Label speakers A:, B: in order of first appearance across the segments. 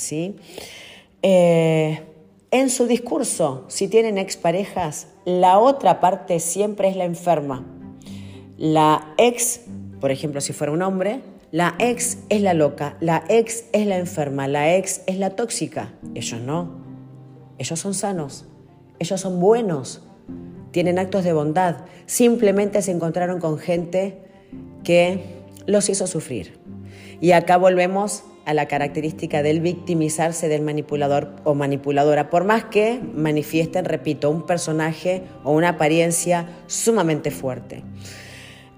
A: ¿sí? Eh, en su discurso, si tienen exparejas, la otra parte siempre es la enferma. La ex, por ejemplo, si fuera un hombre, la ex es la loca, la ex es la enferma, la ex es la tóxica. Ellos no. Ellos son sanos, ellos son buenos, tienen actos de bondad. Simplemente se encontraron con gente que los hizo sufrir. Y acá volvemos a la característica del victimizarse del manipulador o manipuladora, por más que manifiesten, repito, un personaje o una apariencia sumamente fuerte.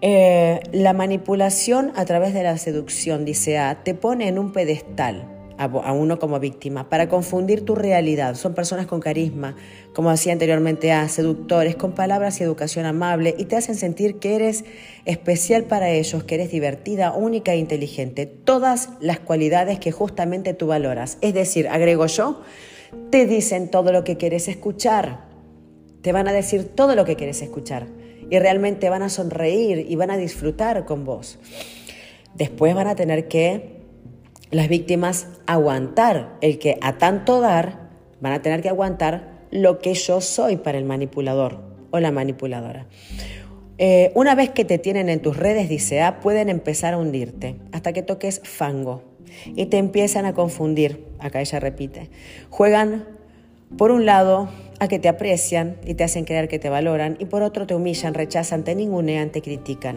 A: Eh, la manipulación a través de la seducción, dice A, te pone en un pedestal a, uno como víctima, para confundir tu realidad. Son personas con carisma, como decía anteriormente, a seductores, con palabras y educación amable, y te hacen sentir que eres especial para ellos, que eres divertida, única e inteligente. Todas las cualidades que justamente tú valoras. Es decir, agrego yo, te dicen todo lo que quieres escuchar. Te van a decir todo lo que quieres escuchar. Y realmente van a sonreír y van a disfrutar con vos. Después van a tener que las víctimas aguantar el que a tanto dar van a tener que aguantar lo que yo soy para el manipulador o la manipuladora. Eh, una vez que te tienen en tus redes, dice A, pueden empezar a hundirte hasta que toques fango y te empiezan a confundir. Acá ella repite. Juegan, por un lado, a que te aprecian y te hacen creer que te valoran, y por otro te humillan, rechazan, te ningunean, te critican.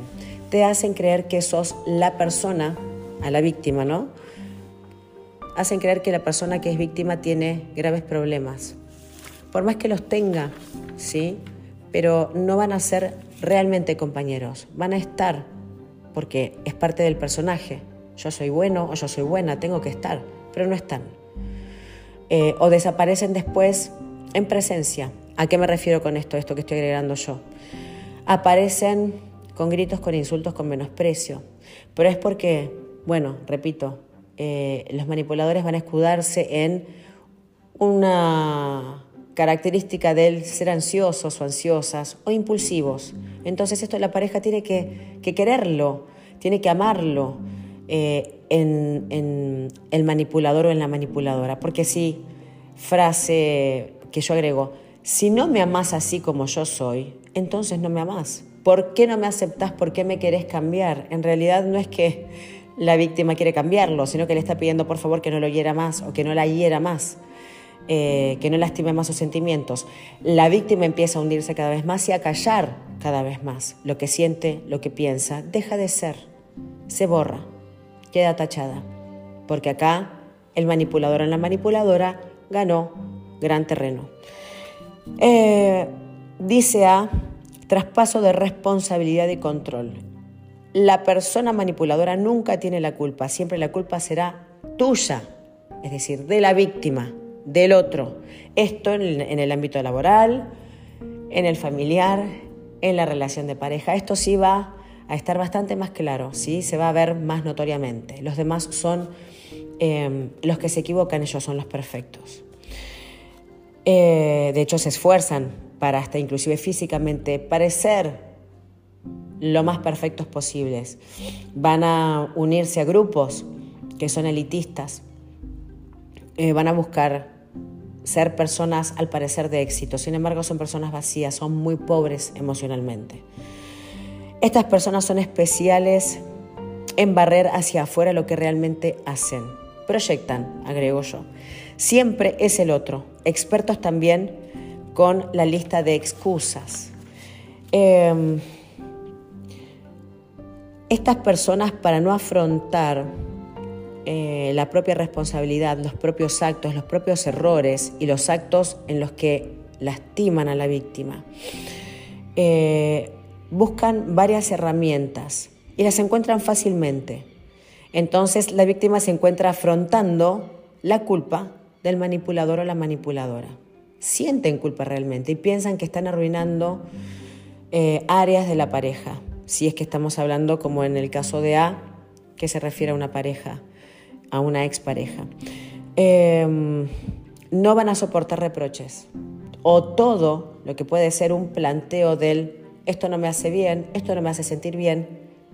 A: Te hacen creer que sos la persona, a la víctima, ¿no? Hacen creer que la persona que es víctima tiene graves problemas. Por más que los tenga, ¿sí? Pero no van a ser realmente compañeros, van a estar porque es parte del personaje. Yo soy bueno o yo soy buena, tengo que estar, pero no están. Eh, o desaparecen después en presencia. ¿A qué me refiero con esto, esto que estoy agregando yo? Aparecen con gritos, con insultos, con menosprecio. Pero es porque, bueno, repito, eh, los manipuladores van a escudarse en una característica del ser ansiosos o ansiosas o impulsivos. Entonces esto la pareja tiene que, quererlo, tiene que amarlo eh, en, el manipulador o en la manipuladora. Porque si, frase que yo agrego, si no me amas así como yo soy, entonces no me amas. ¿Por qué no me aceptás? ¿Por qué me querés cambiar? En realidad no es que la víctima quiere cambiarlo, sino que le está pidiendo por favor que no lo hiera más o que no la hiera más, eh, que no lastime más sus sentimientos. La víctima empieza a hundirse cada vez más y a callar cada vez más lo que siente, lo que piensa, deja de ser, se borra, queda tachada, porque acá el manipulador en la manipuladora ganó gran terreno. Eh, dice A, traspaso de responsabilidad y control la persona manipuladora nunca tiene la culpa, siempre la culpa será tuya, es decir, de la víctima, del otro. Esto en el, ámbito laboral, en el familiar, en la relación de pareja. Esto sí va a estar bastante más claro, ¿sí? se va a ver más notoriamente. Los demás son em, los que se equivocan, ellos son los perfectos. Eh, de hecho, se esfuerzan para hasta inclusive físicamente parecer lo más perfectos posibles. Van a unirse a grupos que son elitistas. Eh, van a buscar ser personas al parecer de éxito. Sin embargo, son personas vacías, son muy pobres emocionalmente. Estas personas son especiales en barrer hacia afuera lo que realmente hacen. Proyectan, agrego yo. Siempre es el otro. Expertos también con la lista de excusas. Eh, estas personas para no afrontar eh, la propia responsabilidad, los propios actos, los propios errores y los actos en los que lastiman a la víctima, eh, buscan varias herramientas y las encuentran fácilmente. Entonces la víctima se encuentra afrontando la culpa del manipulador o la manipuladora. Sienten culpa realmente y piensan que están arruinando eh, áreas de la pareja si es que estamos hablando como en el caso de A, que se refiere a una pareja, a una expareja. Em, no van a soportar reproches o todo lo que puede ser un planteo del esto no me hace bien, esto no me hace sentir bien,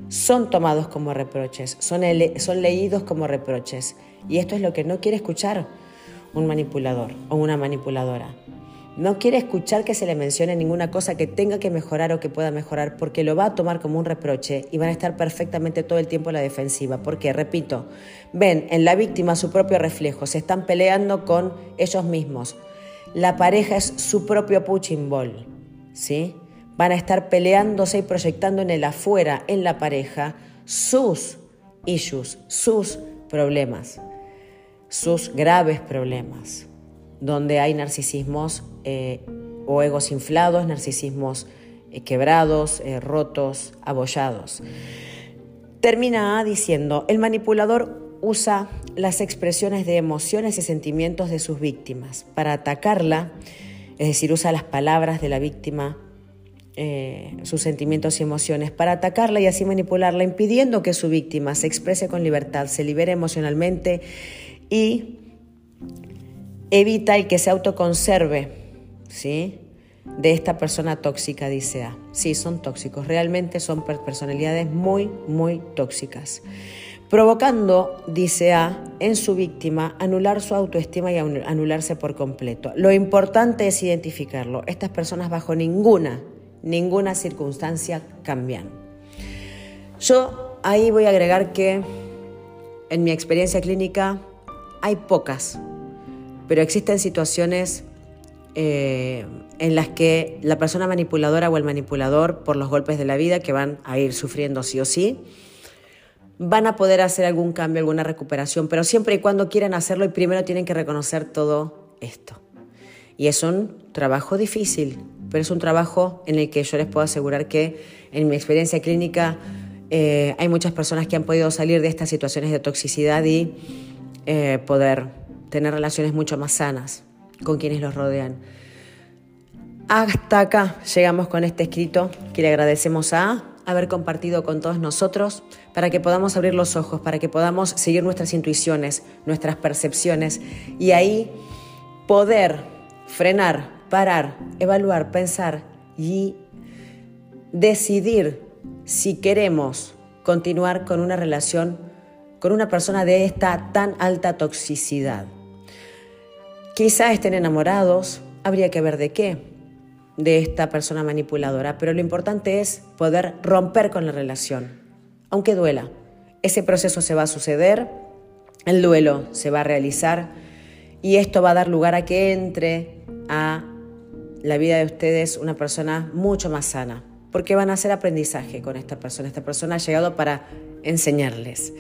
A: son tomados como reproches, son, son leídos como reproches Y esto es lo que no quiere escuchar un manipulador o una manipuladora. No quiere escuchar que se le mencione ninguna cosa que tenga que mejorar o que pueda mejorar porque lo va a tomar como un reproche y van a estar perfectamente todo el tiempo en la defensiva. Porque, repito, ven en la víctima su propio reflejo, se están peleando con ellos mismos. La pareja es su propio punching ball, ¿sí? Van a estar peleándose y proyectando en el afuera, en la pareja, sus issues, sus problemas, sus graves problemas donde hay narcisismos eh, o egos inflados, narcisismos eh, quebrados, eh, rotos, abollados. Termina diciendo, el manipulador usa las expresiones de emociones y sentimientos de sus víctimas para atacarla, es decir, usa las palabras de la víctima, sus sentimientos y emociones, para atacarla y así manipularla, impidiendo que su víctima se exprese con libertad, se libere emocionalmente y evita el que se autoconserve, ¿sí? De esta persona tóxica, dice A. Sí, son tóxicos, realmente son personalidades muy, muy tóxicas. Provocando, dice A, en su víctima anular su autoestima y anularse por completo. Lo importante es identificarlo. Estas personas bajo ninguna, ninguna circunstancia cambian. Yo ahí voy a agregar que en mi experiencia clínica hay pocas pero existen situaciones eh, en las que la persona manipuladora o el manipulador, por los golpes de la vida que van a ir sufriendo sí o sí, van a poder hacer algún cambio, alguna recuperación, pero siempre y cuando quieran hacerlo y primero tienen que reconocer todo esto. Y es un trabajo difícil, pero es un trabajo en el que yo les puedo asegurar que en mi experiencia clínica eh, hay muchas personas que han podido salir de estas situaciones de toxicidad y eh, poder tener relaciones mucho más sanas con quienes los rodean. Hasta acá llegamos con este escrito que le agradecemos a haber compartido con todos nosotros para que podamos abrir los ojos, para que podamos seguir nuestras intuiciones, nuestras percepciones y ahí poder frenar, parar, evaluar, pensar y decidir si queremos continuar con una relación con una persona de esta tan alta toxicidad. Quizá estén enamorados, habría que ver de qué, de esta persona manipuladora, pero lo importante es poder romper con la relación, aunque duela. Ese proceso se va a suceder, el duelo se va a realizar y esto va a dar lugar a que entre a la vida de ustedes una persona mucho más sana, porque van a hacer aprendizaje con esta persona. Esta persona ha llegado para enseñarles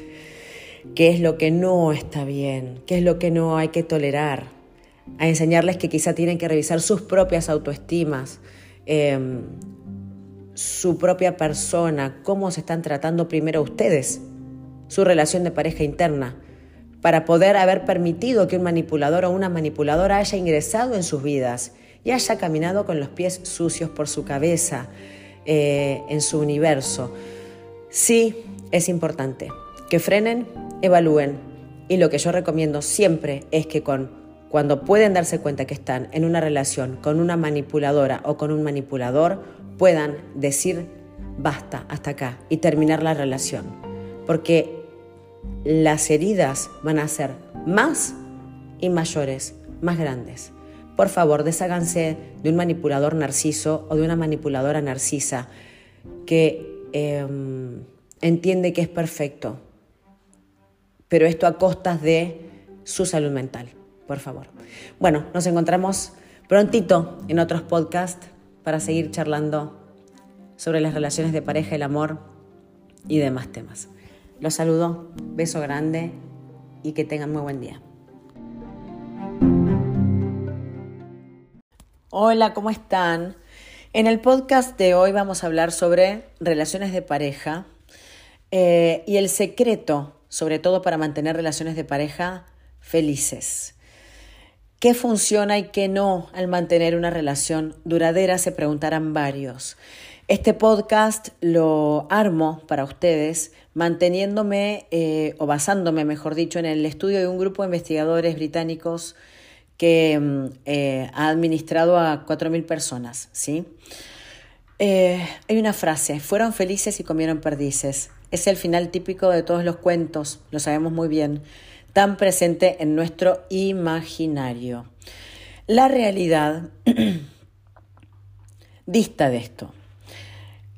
A: qué es lo que no está bien, qué es lo que no hay que tolerar, a enseñarles que quizá tienen que revisar sus propias autoestimas, em, su propia persona, cómo se están tratando primero ustedes, su relación de pareja interna, para poder haber permitido que un manipulador o una manipuladora haya ingresado en sus vidas y haya caminado con los pies sucios por su cabeza, eh, en su universo. Sí, es importante que frenen, evalúen y lo que yo recomiendo siempre es que con cuando pueden darse cuenta que están en una relación con una manipuladora o con un manipulador, puedan decir basta hasta acá y terminar la relación. Porque las heridas van a ser más y mayores, más grandes. Por favor, desháganse de un manipulador narciso o de una manipuladora narcisa que em, entiende que es perfecto, pero esto a costas de su salud mental por favor. Bueno, nos encontramos prontito en otros podcasts para seguir charlando sobre las relaciones de pareja, el amor y demás temas. Los saludo, beso grande y que tengan muy buen día. Hola, ¿cómo están? En el podcast de hoy vamos a hablar sobre relaciones de pareja eh, y el secreto, sobre todo para mantener relaciones de pareja felices. ¿Qué funciona y qué no al mantener una relación duradera? Se preguntarán varios. Este podcast lo armo para ustedes manteniéndome eh, o basándome, mejor dicho, en el estudio de un grupo de investigadores británicos que mm, eh, ha administrado a 4.000 personas. ¿sí? Eh, hay una frase, fueron felices y comieron perdices. Es el final típico de todos los cuentos, lo sabemos muy bien tan presente en nuestro imaginario. La realidad dista de esto.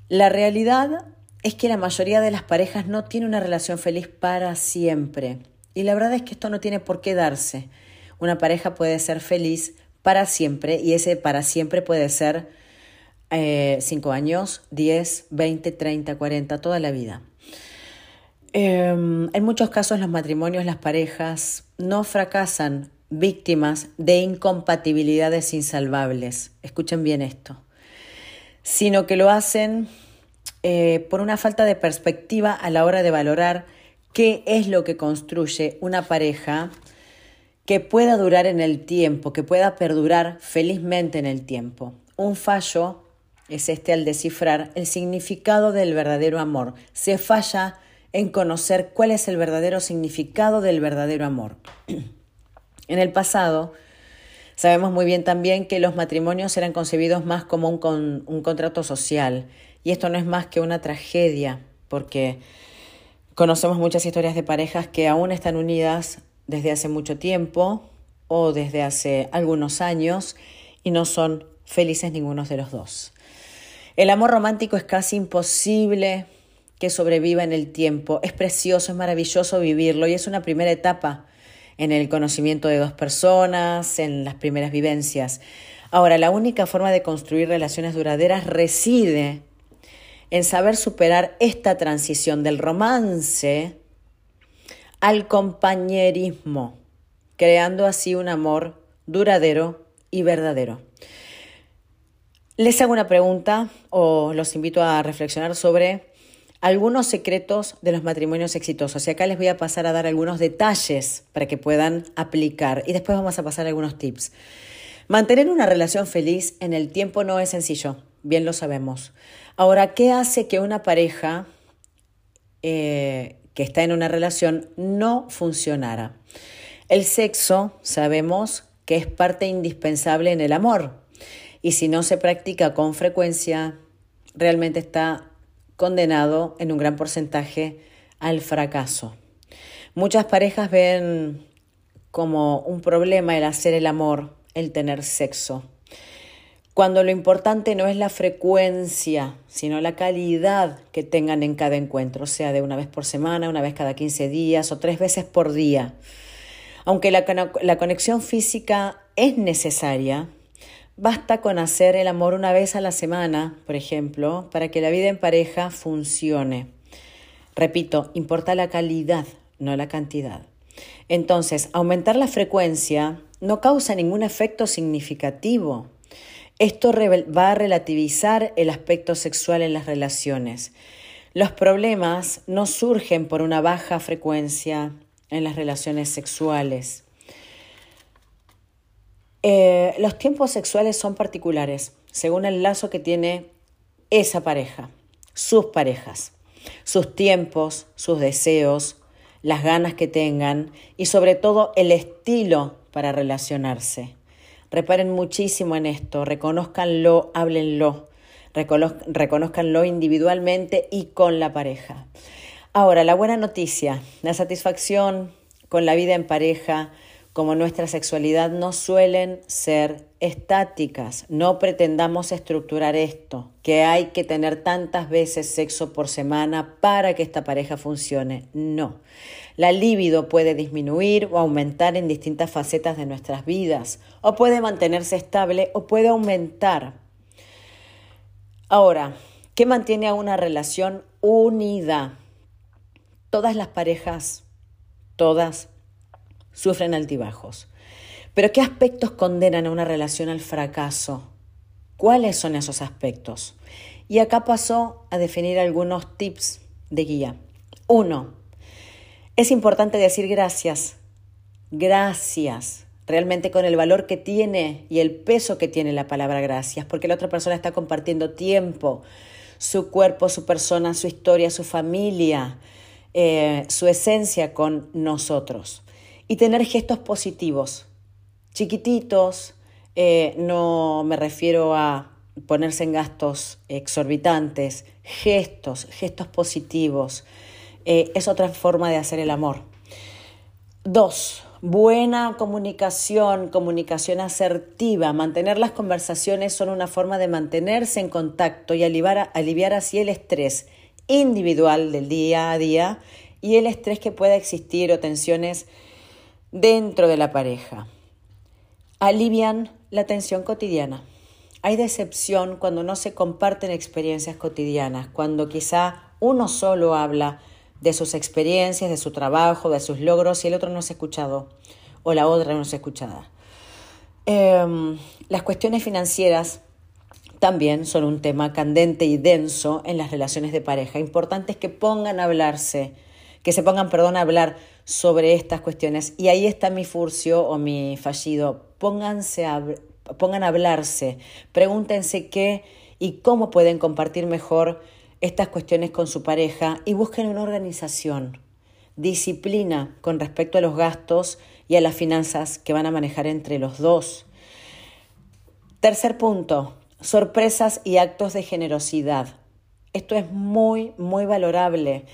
A: La realidad es que la mayoría de las parejas no tiene una relación feliz para siempre. Y la verdad es que esto no tiene por qué darse. Una pareja puede ser feliz para siempre y ese para siempre puede ser 5 eh, años, 10, 20, 30, 40, toda la vida. Em, en muchos casos los matrimonios, las parejas no fracasan víctimas de incompatibilidades insalvables. Escuchen bien esto. Sino que lo hacen eh, por una falta de perspectiva a la hora de valorar qué es lo que construye una pareja que pueda durar en el tiempo, que pueda perdurar felizmente en el tiempo. Un fallo es este al descifrar el significado del verdadero amor. Se falla en conocer cuál es el verdadero significado del verdadero amor. en el pasado, sabemos muy bien también que los matrimonios eran concebidos más como un, un contrato social y esto no es más que una tragedia, porque conocemos muchas historias de parejas que aún están unidas desde hace mucho tiempo o desde hace algunos años y no son felices ninguno de los dos. El amor romántico es casi imposible que sobreviva en el tiempo. Es precioso, es maravilloso vivirlo y es una primera etapa en el conocimiento de dos personas, en las primeras vivencias. Ahora, la única forma de construir relaciones duraderas reside en saber superar esta transición del romance al compañerismo, creando así un amor duradero y verdadero. Les hago una pregunta o los invito a reflexionar sobre algunos secretos de los matrimonios exitosos. Y acá les voy a pasar a dar algunos detalles para que puedan aplicar. Y después vamos a pasar algunos tips. Mantener una relación feliz en el tiempo no es sencillo, bien lo sabemos. Ahora, ¿qué hace que una pareja eh, que está en una relación no funcionara? El sexo sabemos que es parte indispensable en el amor y si no se practica con frecuencia, realmente está condenado en un gran porcentaje al fracaso. Muchas parejas ven como un problema el hacer el amor, el tener sexo cuando lo importante no es la frecuencia, sino la calidad que tengan en cada encuentro, sea de una vez por semana, una vez cada 15 días o tres veces por día. Aunque la, la conexión física es necesaria, basta con hacer el amor una vez a la semana, por ejemplo, para que la vida en pareja funcione. Repito, importa la calidad, no la cantidad. Entonces, aumentar la frecuencia no causa ningún efecto significativo esto va a relativizar el aspecto sexual en las relaciones. Los problemas no surgen por una baja frecuencia en las relaciones sexuales. Eh, los tiempos sexuales son particulares, según el lazo que tiene esa pareja, sus parejas, sus tiempos, sus deseos, las ganas que tengan y sobre todo el estilo para relacionarse. Reparen muchísimo en esto, reconozcanlo, háblenlo, reconozcanlo individualmente y con la pareja. Ahora, la buena noticia, la satisfacción con la vida en pareja, como nuestra sexualidad, no suelen ser estáticas. No pretendamos estructurar esto, que hay que tener tantas veces sexo por semana para que esta pareja funcione. No. La libido puede disminuir o aumentar en distintas facetas de nuestras vidas, o puede mantenerse estable o puede aumentar. Ahora, ¿qué mantiene a una relación unida? Todas las parejas, todas, sufren altibajos. Pero ¿qué aspectos condenan a una relación al fracaso? ¿Cuáles son esos aspectos? Y acá pasó a definir algunos tips de guía. Uno, es importante decir gracias, gracias, realmente con el valor que tiene y el peso que tiene la palabra gracias, porque la otra persona está compartiendo tiempo, su cuerpo, su persona, su historia, su familia, eh, su esencia con nosotros. Y tener gestos positivos, chiquititos, eh, no me refiero a ponerse en gastos exorbitantes, gestos, gestos positivos, eh, es otra forma de hacer el amor. Dos, buena comunicación, comunicación asertiva. Mantener las conversaciones son una forma de mantenerse en contacto y aliviar, aliviar así el estrés individual del día a día y el estrés que pueda existir o tensiones dentro de la pareja. Alivian la tensión cotidiana. Hay decepción cuando no se comparten experiencias cotidianas, cuando quizá uno solo habla de sus experiencias, de su trabajo, de sus logros y el otro no es escuchado o la otra no es escuchada. Em, las cuestiones financieras también son un tema candente y denso en las relaciones de pareja. Importante es que pongan a hablarse, que se pongan, perdón, a hablar sobre estas cuestiones. Y ahí está mi furcio o mi fallido. Pónganse a, pongan a hablarse, pregúntense qué y cómo pueden compartir mejor estas cuestiones con su pareja y busquen una organización, disciplina con respecto a los gastos y a las finanzas que van a manejar entre los dos. Tercer punto, sorpresas y actos de generosidad. Esto es muy, muy valorable.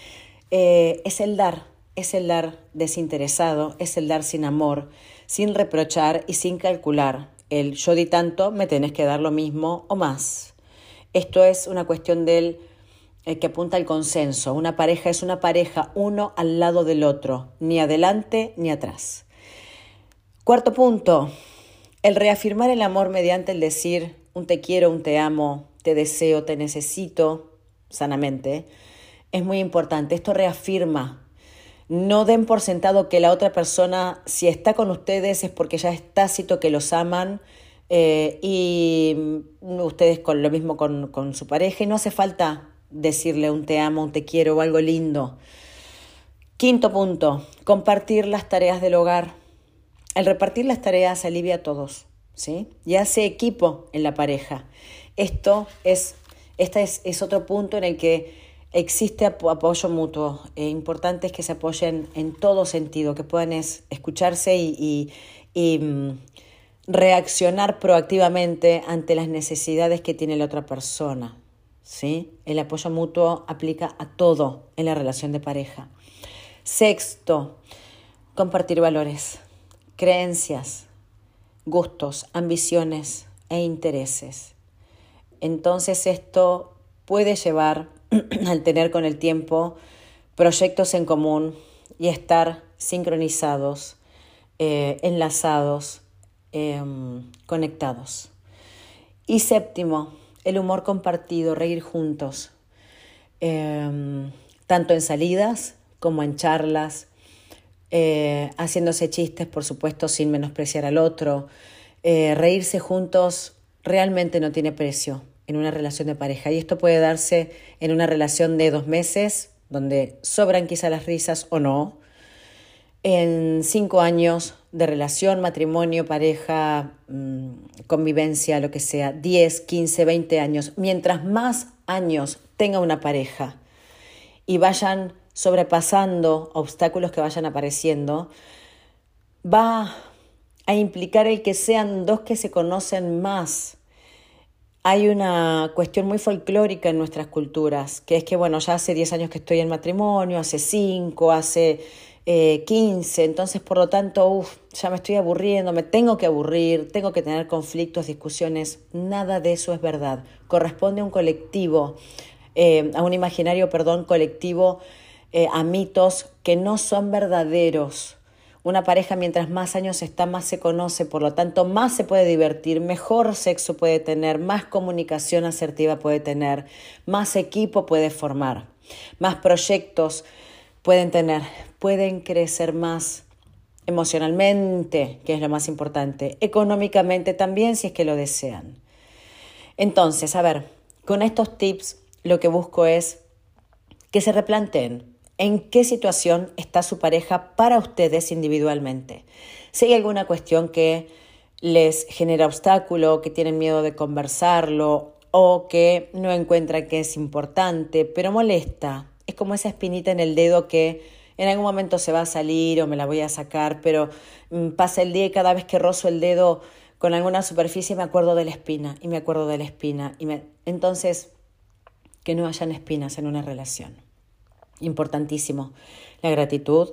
A: Eh, es el dar, es el dar desinteresado, es el dar sin amor, sin reprochar y sin calcular. El yo di tanto, me tenés que dar lo mismo o más. Esto es una cuestión del el que apunta al consenso. Una pareja es una pareja uno al lado del otro, ni adelante ni atrás. Cuarto punto, el reafirmar el amor mediante el decir un te quiero, un te amo, te deseo, te necesito, sanamente, es muy importante. Esto reafirma. No den por sentado que la otra persona, si está con ustedes, es porque ya es tácito que los aman eh, y ustedes con lo mismo con, con su pareja y no hace falta decirle un te amo, un te quiero o algo lindo. Quinto punto, compartir las tareas del hogar. El repartir las tareas alivia a todos, ¿sí? Y hace equipo en la pareja. Esto es, este es, otro punto en el que existe apoyo mutuo. Eh, importante es que se apoyen en todo sentido, que puedan escucharse y, y mm, reaccionar proactivamente ante las necesidades que tiene la otra persona. ¿sí? El apoyo mutuo aplica a todo en la relación de pareja. Sexto, compartir valores, creencias, gustos, ambiciones e intereses. Entonces esto puede llevar al tener con el tiempo proyectos en común y estar sincronizados, eh, enlazados, em, conectados. Y séptimo, el humor compartido, reír juntos, em, tanto en salidas como en charlas, eh, haciéndose chistes, por supuesto, sin menospreciar al otro. Eh, reírse juntos realmente no tiene precio en una relación de pareja y esto puede darse en una relación de dos meses, donde sobran quizá las risas o no, en cinco años de relación, matrimonio, pareja, mm, convivencia, lo que sea, 10, 15, 20 años, mientras más años tenga una pareja y vayan sobrepasando obstáculos que vayan apareciendo, va a implicar el que sean dos que se conocen más. Hay una cuestión muy folclórica en nuestras culturas, que es que, bueno, ya hace 10 años que estoy en matrimonio, hace 5, hace 15, eh, entonces por lo tanto, ya me estoy aburriendo, me tengo que aburrir, tengo que tener conflictos, discusiones, nada de eso es verdad. Corresponde a un colectivo, eh, a un imaginario, perdón, colectivo, eh, a mitos que no son verdaderos. Una pareja mientras más años está, más se conoce, por lo tanto, más se puede divertir, mejor sexo puede tener, más comunicación asertiva puede tener, más equipo puede formar, más proyectos pueden tener, pueden crecer más emocionalmente, que es lo más importante, económicamente también si es que lo desean. Entonces, a ver, con estos tips lo que busco es que se replanteen en qué situación está su pareja para ustedes individualmente. Si hay alguna cuestión que les genera obstáculo, que tienen miedo de conversarlo o que no encuentran que es importante, pero molesta, es como esa espinita en el dedo que en algún momento se va a salir o me la voy a sacar, pero mm, pasa el día y cada vez que rozo el dedo con alguna superficie me acuerdo de la espina y me acuerdo de la espina. Y. Entonces, que no hayan espinas en una relación. Importantísimo. La gratitud,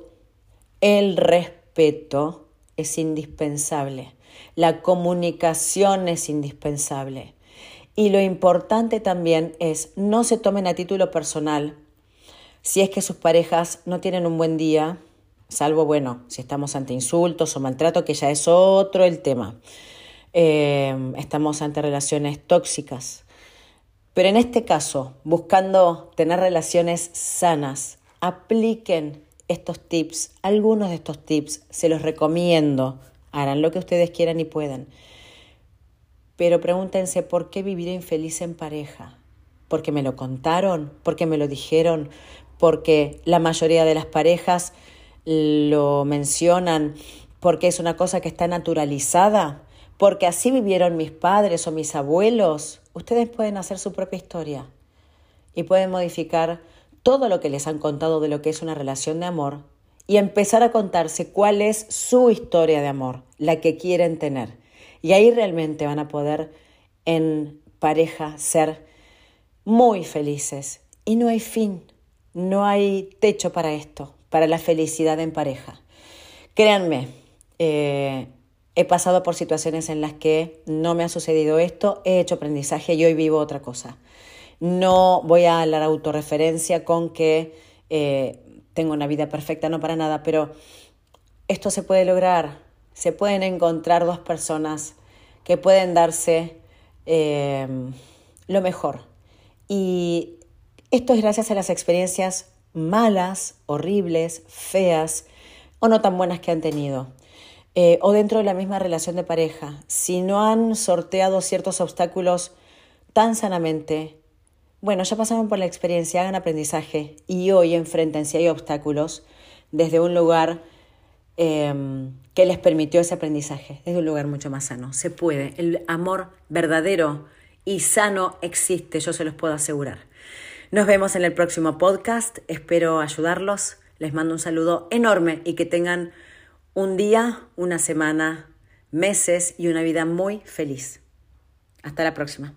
A: el respeto es indispensable. La comunicación es indispensable. Y lo importante también es no se tomen a título personal si es que sus parejas no tienen un buen día, salvo, bueno, si estamos ante insultos o maltrato, que ya es otro el tema. Eh, estamos ante relaciones tóxicas. Pero en este caso, buscando tener relaciones sanas, apliquen estos tips, algunos de estos tips, se los recomiendo, harán lo que ustedes quieran y puedan. Pero pregúntense por qué vivir infeliz en pareja. ¿Porque me lo contaron? ¿Porque me lo dijeron? ¿Porque la mayoría de las parejas lo mencionan? ¿Porque es una cosa que está naturalizada? ¿Porque así vivieron mis padres o mis abuelos? Ustedes pueden hacer su propia historia y pueden modificar todo lo que les han contado de lo que es una relación de amor y empezar a contarse cuál es su historia de amor, la que quieren tener. Y ahí realmente van a poder en pareja ser muy felices. Y no hay fin, no hay techo para esto, para la felicidad en pareja. Créanme, eh, he pasado por situaciones en las que no me ha sucedido esto, he hecho aprendizaje y hoy vivo otra cosa. No voy a la autorreferencia con que eh, tengo una vida perfecta, no para nada, pero esto se puede lograr. Se pueden encontrar dos personas que pueden darse eh, lo mejor. Y esto es gracias a las experiencias malas, horribles, feas o no tan buenas que han tenido. Eh, o dentro de la misma relación de pareja. Si no han sorteado ciertos obstáculos tan sanamente, bueno, ya pasaron por la experiencia, hagan aprendizaje y hoy enfrenten si hay obstáculos desde un lugar em, que les permitió ese aprendizaje, desde un lugar mucho más sano. Se puede, el amor verdadero y sano existe, yo se los puedo asegurar. Nos vemos en el próximo podcast, espero ayudarlos, les mando un saludo enorme y que tengan un día, una semana, meses y una vida muy feliz. Hasta la próxima.